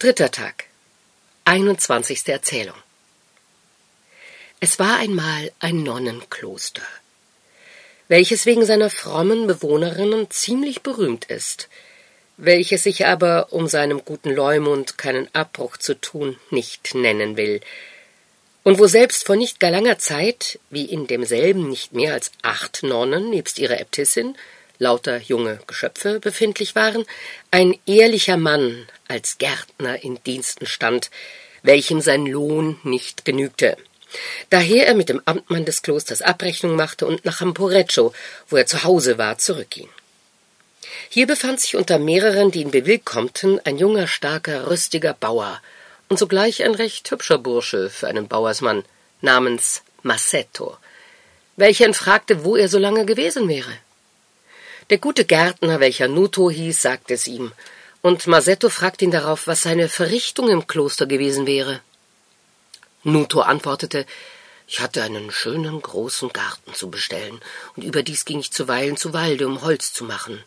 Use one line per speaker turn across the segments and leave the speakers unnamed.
Dritter Tag. 21. Erzählung. Es war einmal ein Nonnenkloster, welches wegen seiner frommen Bewohnerinnen ziemlich berühmt ist, welches sich aber, um seinem guten Leumund keinen Abbruch zu tun, nicht nennen will, und wo selbst vor nicht gar langer Zeit, wie in demselben nicht mehr als acht Nonnen nebst ihrer Äbtissin, lauter junge Geschöpfe befindlich waren, ein ehrlicher Mann als Gärtner in Diensten stand, welchem sein Lohn nicht genügte. Daher er mit dem Amtmann des Klosters Abrechnung machte und nach Hamporeccio, wo er zu Hause war, zurückging. Hier befand sich unter mehreren, die ihn bewillkommten, ein junger, starker, rüstiger Bauer und sogleich ein recht hübscher Bursche für einen Bauersmann namens Massetto, welcher ihn fragte, wo er so lange gewesen wäre. Der gute Gärtner, welcher Nuto hieß, sagte es ihm, und Masetto fragte ihn darauf, was seine Verrichtung im Kloster gewesen wäre. Nuto antwortete, ich hatte einen schönen großen Garten zu bestellen, und überdies ging ich zuweilen zu Walde, um Holz zu machen,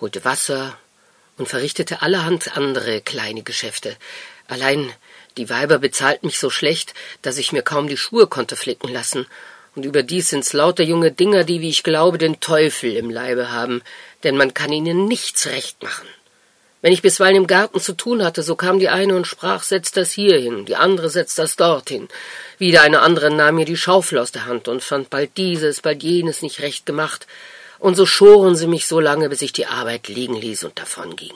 holte Wasser und verrichtete allerhand andere kleine Geschäfte. Allein die Weiber bezahlten mich so schlecht, dass ich mir kaum die Schuhe konnte flicken lassen, und überdies sind's lauter junge Dinger, die, wie ich glaube, den Teufel im Leibe haben, denn man kann ihnen nichts recht machen. Wenn ich bisweilen im Garten zu tun hatte, so kam die eine und sprach, setz das hier hin, die andere setzt das dorthin. Wieder eine andere nahm mir die Schaufel aus der Hand und fand bald dieses, bald jenes nicht recht gemacht, und so schoren sie mich so lange, bis ich die Arbeit liegen ließ und davonging.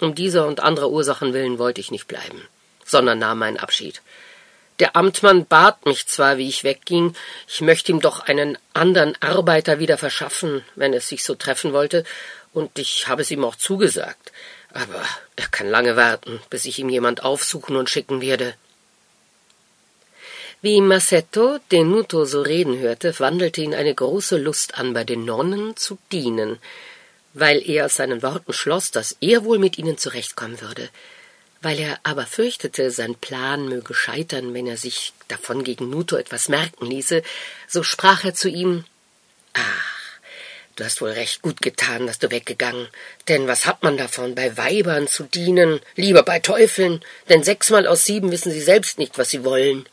Um dieser und anderer Ursachen willen wollte ich nicht bleiben, sondern nahm meinen Abschied. Der Amtmann bat mich zwar, wie ich wegging, ich möchte ihm doch einen anderen Arbeiter wieder verschaffen, wenn es sich so treffen wollte, und ich habe es ihm auch zugesagt. Aber er kann lange warten, bis ich ihm jemand aufsuchen und schicken werde. Wie Massetto den Nuto so reden hörte, wandelte ihn eine große Lust an, bei den Nonnen zu dienen, weil er aus seinen Worten schloss, dass er wohl mit ihnen zurechtkommen würde. Weil er aber fürchtete, sein Plan möge scheitern, wenn er sich davon gegen Nuto etwas merken ließe, so sprach er zu ihm Ach, du hast wohl recht gut getan, dass du weggegangen, denn was hat man davon, bei Weibern zu dienen, lieber bei Teufeln, denn sechsmal aus sieben wissen sie selbst nicht, was sie wollen.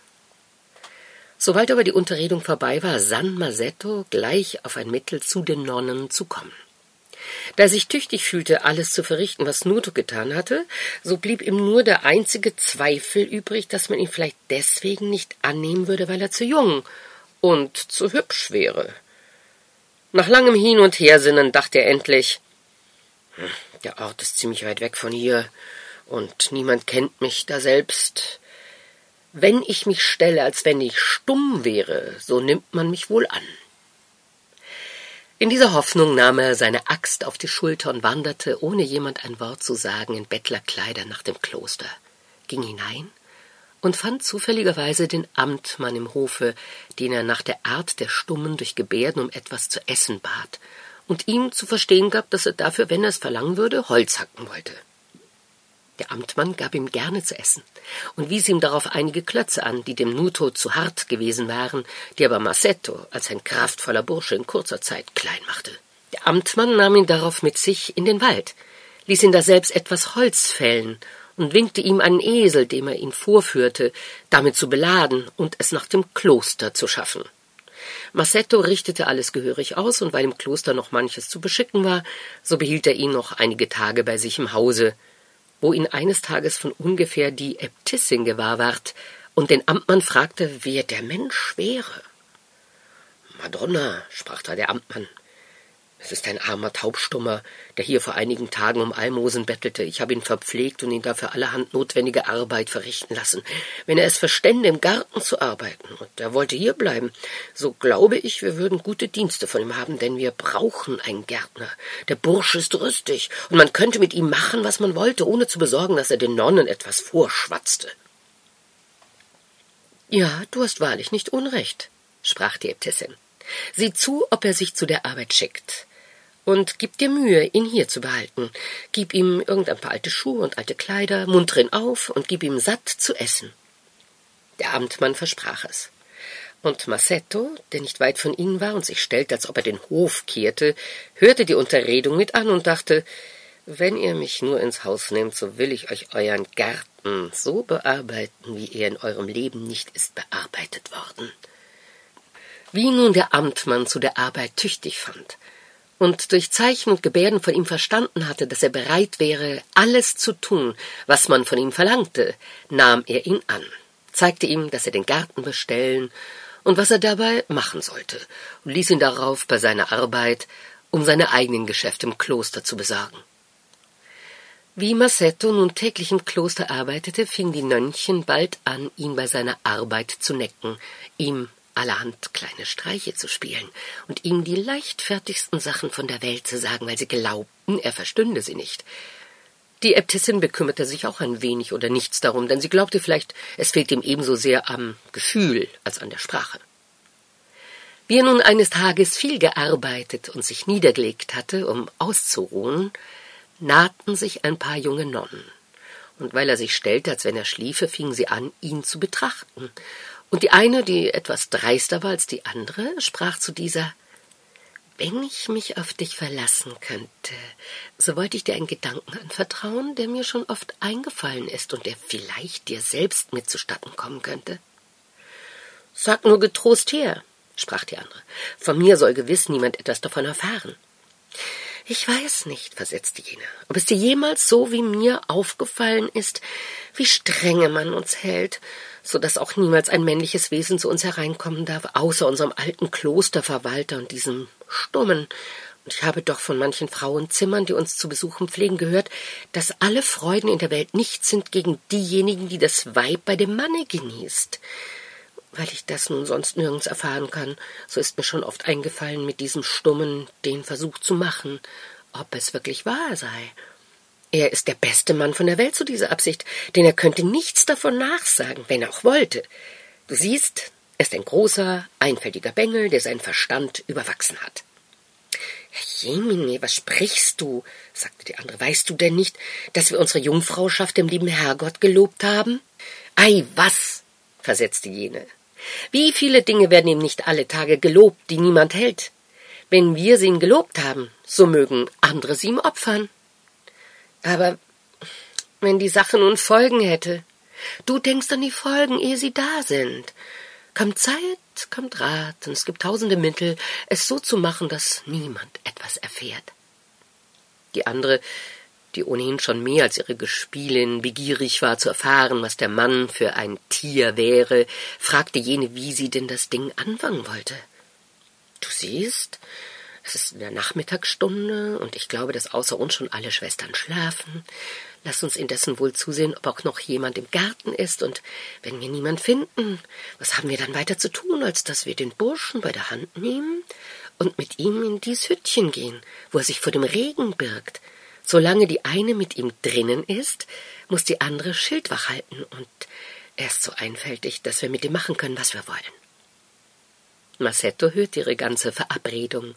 Sobald aber die Unterredung vorbei war, sann Masetto gleich auf ein Mittel zu den Nonnen zu kommen. Da er sich tüchtig fühlte, alles zu verrichten, was Nuto getan hatte, so blieb ihm nur der einzige Zweifel übrig, dass man ihn vielleicht deswegen nicht annehmen würde, weil er zu jung und zu hübsch wäre. Nach langem Hin und Hersinnen dachte er endlich, hm, der Ort ist ziemlich weit weg von hier, und niemand kennt mich da selbst. Wenn ich mich stelle, als wenn ich stumm wäre, so nimmt man mich wohl an. In dieser Hoffnung nahm er seine Axt auf die Schulter und wanderte, ohne jemand ein Wort zu sagen, in Bettlerkleidern nach dem Kloster, ging hinein und fand zufälligerweise den Amtmann im Hofe, den er nach der Art der Stummen durch Gebärden um etwas zu essen bat und ihm zu verstehen gab, dass er dafür, wenn er es verlangen würde, Holz hacken wollte. Der Amtmann gab ihm gerne zu essen und wies ihm darauf einige Klötze an, die dem Nuto zu hart gewesen waren, die aber Massetto als ein kraftvoller Bursche in kurzer Zeit klein machte. Der Amtmann nahm ihn darauf mit sich in den Wald, ließ ihn daselbst etwas Holz fällen und winkte ihm einen Esel, dem er ihn vorführte, damit zu beladen und es nach dem Kloster zu schaffen. Massetto richtete alles gehörig aus, und weil im Kloster noch manches zu beschicken war, so behielt er ihn noch einige Tage bei sich im Hause, wo ihn eines Tages von ungefähr die Äbtissin gewahr ward und den Amtmann fragte, wer der Mensch wäre. Madonna, sprach da der Amtmann, es ist ein armer Taubstummer, der hier vor einigen Tagen um Almosen bettelte. Ich habe ihn verpflegt und ihn dafür allerhand notwendige Arbeit verrichten lassen. Wenn er es verstände, im Garten zu arbeiten, und er wollte hier bleiben, so glaube ich, wir würden gute Dienste von ihm haben, denn wir brauchen einen Gärtner. Der Bursche ist rüstig, und man könnte mit ihm machen, was man wollte, ohne zu besorgen, dass er den Nonnen etwas vorschwatzte. Ja, du hast wahrlich nicht Unrecht, sprach die Äbtissin. Sieh zu, ob er sich zu der Arbeit schickt. Und gib dir Mühe, ihn hier zu behalten. Gib ihm irgendein paar alte Schuhe und alte Kleider, munter ihn auf und gib ihm satt zu essen. Der Amtmann versprach es. Und Massetto, der nicht weit von ihnen war und sich stellte, als ob er den Hof kehrte, hörte die Unterredung mit an und dachte, Wenn ihr mich nur ins Haus nehmt, so will ich euch euren Garten so bearbeiten, wie er in eurem Leben nicht ist bearbeitet worden. Wie nun der Amtmann zu der Arbeit tüchtig fand und durch Zeichen und Gebärden von ihm verstanden hatte, dass er bereit wäre, alles zu tun, was man von ihm verlangte, nahm er ihn an, zeigte ihm, dass er den Garten bestellen und was er dabei machen sollte, und ließ ihn darauf bei seiner Arbeit, um seine eigenen Geschäfte im Kloster zu besorgen. Wie Massetto nun täglich im Kloster arbeitete, fing die Nönnchen bald an, ihn bei seiner Arbeit zu necken, ihm allerhand kleine Streiche zu spielen und ihm die leichtfertigsten Sachen von der Welt zu sagen, weil sie glaubten, er verstünde sie nicht. Die Äbtissin bekümmerte sich auch ein wenig oder nichts darum, denn sie glaubte vielleicht, es fehlt ihm ebenso sehr am Gefühl als an der Sprache. Wie er nun eines Tages viel gearbeitet und sich niedergelegt hatte, um auszuruhen, nahten sich ein paar junge Nonnen, und weil er sich stellte, als wenn er schliefe, fingen sie an, ihn zu betrachten. Und die eine, die etwas dreister war als die andere, sprach zu dieser Wenn ich mich auf dich verlassen könnte, so wollte ich dir einen Gedanken anvertrauen, der mir schon oft eingefallen ist und der vielleicht dir selbst mit zustatten kommen könnte. Sag nur getrost her, sprach die andere. Von mir soll gewiss niemand etwas davon erfahren. Ich weiß nicht, versetzte jene, ob es dir jemals so wie mir aufgefallen ist, wie strenge man uns hält, so dass auch niemals ein männliches Wesen zu uns hereinkommen darf, außer unserem alten Klosterverwalter und diesem Stummen. Und ich habe doch von manchen Frauenzimmern, die uns zu besuchen pflegen, gehört, dass alle Freuden in der Welt nichts sind gegen diejenigen, die das Weib bei dem Manne genießt. Weil ich das nun sonst nirgends erfahren kann, so ist mir schon oft eingefallen, mit diesem Stummen den Versuch zu machen, ob es wirklich wahr sei. Er ist der beste Mann von der Welt zu dieser Absicht, denn er könnte nichts davon nachsagen, wenn er auch wollte. Du siehst, er ist ein großer, einfältiger Bengel, der seinen Verstand überwachsen hat. Herr Jemine, was sprichst du? sagte die andere. Weißt du denn nicht, dass wir unsere Jungfrauschaft dem lieben Herrgott gelobt haben? Ei, was? versetzte jene. Wie viele Dinge werden ihm nicht alle Tage gelobt, die niemand hält? Wenn wir sie ihm gelobt haben, so mögen andere sie ihm opfern. Aber wenn die Sache nun Folgen hätte, du denkst an die Folgen, ehe sie da sind. Kommt Zeit, kommt Rat, und es gibt tausende Mittel, es so zu machen, dass niemand etwas erfährt. Die andere die ohnehin schon mehr als ihre Gespielin begierig war zu erfahren, was der Mann für ein Tier wäre, fragte jene, wie sie denn das Ding anfangen wollte. Du siehst, es ist in der Nachmittagsstunde und ich glaube, dass außer uns schon alle Schwestern schlafen. Lass uns indessen wohl zusehen, ob auch noch jemand im Garten ist, und wenn wir niemand finden, was haben wir dann weiter zu tun, als dass wir den Burschen bei der Hand nehmen und mit ihm in dies Hüttchen gehen, wo er sich vor dem Regen birgt, Solange die eine mit ihm drinnen ist, muss die andere Schildwach halten, und er ist so einfältig, dass wir mit ihm machen können, was wir wollen. Massetto hörte ihre ganze Verabredung,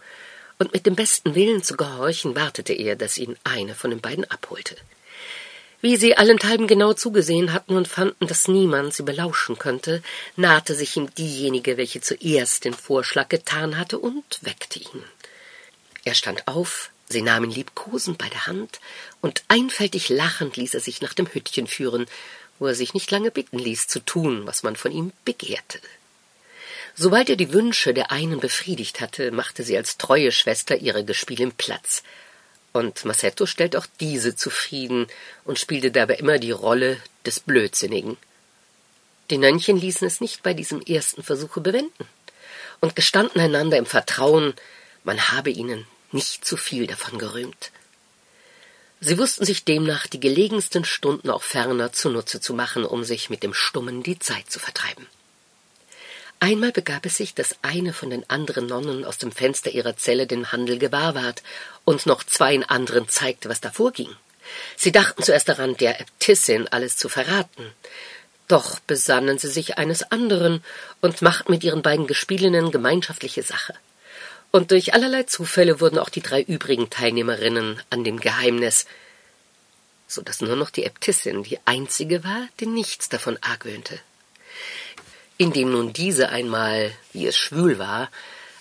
und mit dem besten Willen zu gehorchen wartete er, dass ihn eine von den beiden abholte. Wie sie allenthalben genau zugesehen hatten und fanden, dass niemand sie belauschen könnte, nahte sich ihm diejenige, welche zuerst den Vorschlag getan hatte, und weckte ihn. Er stand auf, Sie nahm ihn liebkosend bei der Hand, und einfältig lachend ließ er sich nach dem Hüttchen führen, wo er sich nicht lange bitten ließ, zu tun, was man von ihm begehrte. Sobald er die Wünsche der einen befriedigt hatte, machte sie als treue Schwester ihre Gespielin Platz, und Massetto stellte auch diese zufrieden und spielte dabei immer die Rolle des Blödsinnigen. Die Nönnchen ließen es nicht bei diesem ersten Versuche bewenden und gestanden einander im Vertrauen, man habe ihnen nicht zu viel davon gerühmt. Sie wussten sich demnach die gelegensten Stunden auch ferner zunutze zu machen, um sich mit dem Stummen die Zeit zu vertreiben. Einmal begab es sich, dass eine von den anderen Nonnen aus dem Fenster ihrer Zelle den Handel gewahr ward und noch zweien anderen zeigte, was da vorging. Sie dachten zuerst daran, der Äbtissin alles zu verraten. Doch besannen sie sich eines anderen und machten mit ihren beiden Gespielinnen gemeinschaftliche Sache und durch allerlei Zufälle wurden auch die drei übrigen Teilnehmerinnen an dem Geheimnis, so dass nur noch die Äbtissin die einzige war, die nichts davon argwöhnte. Indem nun diese einmal, wie es schwül war,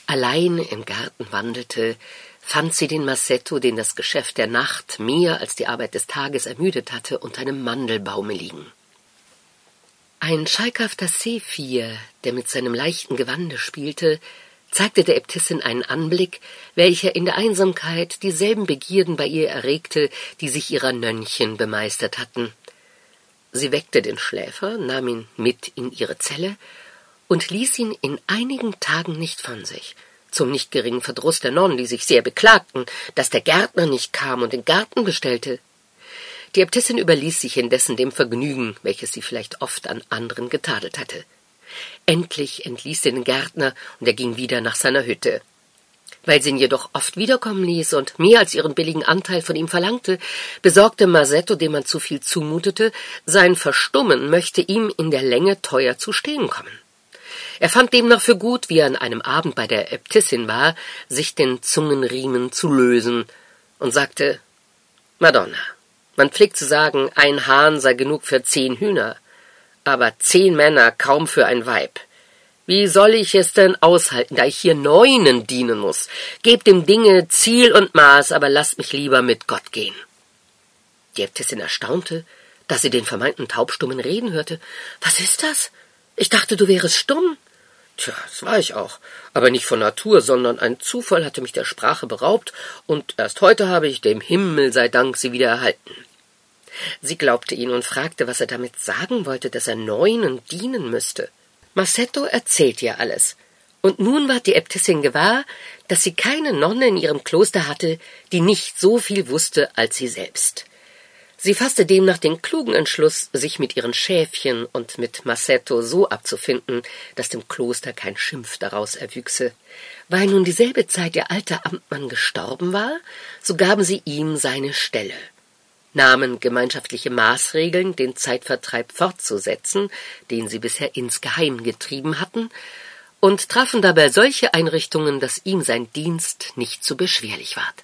allein im Garten wandelte, fand sie den Massetto, den das Geschäft der Nacht mehr als die Arbeit des Tages ermüdet hatte, unter einem Mandelbaume liegen. Ein schalkhafter Sephir, der mit seinem leichten Gewande spielte, zeigte der Äbtissin einen Anblick, welcher in der Einsamkeit dieselben Begierden bei ihr erregte, die sich ihrer Nönnchen bemeistert hatten. Sie weckte den Schläfer, nahm ihn mit in ihre Zelle und ließ ihn in einigen Tagen nicht von sich, zum nicht geringen Verdruss der Nonnen, die sich sehr beklagten, dass der Gärtner nicht kam und den Garten bestellte. Die Äbtissin überließ sich indessen dem Vergnügen, welches sie vielleicht oft an anderen getadelt hatte. Endlich entließ sie den Gärtner und er ging wieder nach seiner Hütte. Weil sie ihn jedoch oft wiederkommen ließ und mehr als ihren billigen Anteil von ihm verlangte, besorgte Masetto, dem man zu viel zumutete, sein Verstummen möchte ihm in der Länge teuer zu stehen kommen. Er fand demnach für gut, wie er an einem Abend bei der Äbtissin war, sich den Zungenriemen zu lösen und sagte Madonna, man pflegt zu sagen, ein Hahn sei genug für zehn Hühner, aber zehn Männer kaum für ein Weib. Wie soll ich es denn aushalten, da ich hier neunen dienen muss? Gebt dem Dinge Ziel und Maß, aber lasst mich lieber mit Gott gehen. Die Äbtissin erstaunte, dass sie den vermeinten Taubstummen reden hörte. Was ist das? Ich dachte, du wärest stumm. Tja, das war ich auch, aber nicht von Natur, sondern ein Zufall hatte mich der Sprache beraubt, und erst heute habe ich dem Himmel sei Dank sie wieder erhalten. Sie glaubte ihn und fragte, was er damit sagen wollte, dass er Neunen dienen müsste. Massetto erzählt ihr alles. Und nun ward die Äbtissin gewahr, dass sie keine Nonne in ihrem Kloster hatte, die nicht so viel wusste als sie selbst. Sie fasste demnach den klugen Entschluss, sich mit ihren Schäfchen und mit Massetto so abzufinden, dass dem Kloster kein Schimpf daraus erwüchse. Weil nun dieselbe Zeit ihr alter Amtmann gestorben war, so gaben sie ihm seine Stelle nahmen gemeinschaftliche Maßregeln, den Zeitvertreib fortzusetzen, den sie bisher insgeheim getrieben hatten, und trafen dabei solche Einrichtungen, dass ihm sein Dienst nicht zu beschwerlich ward.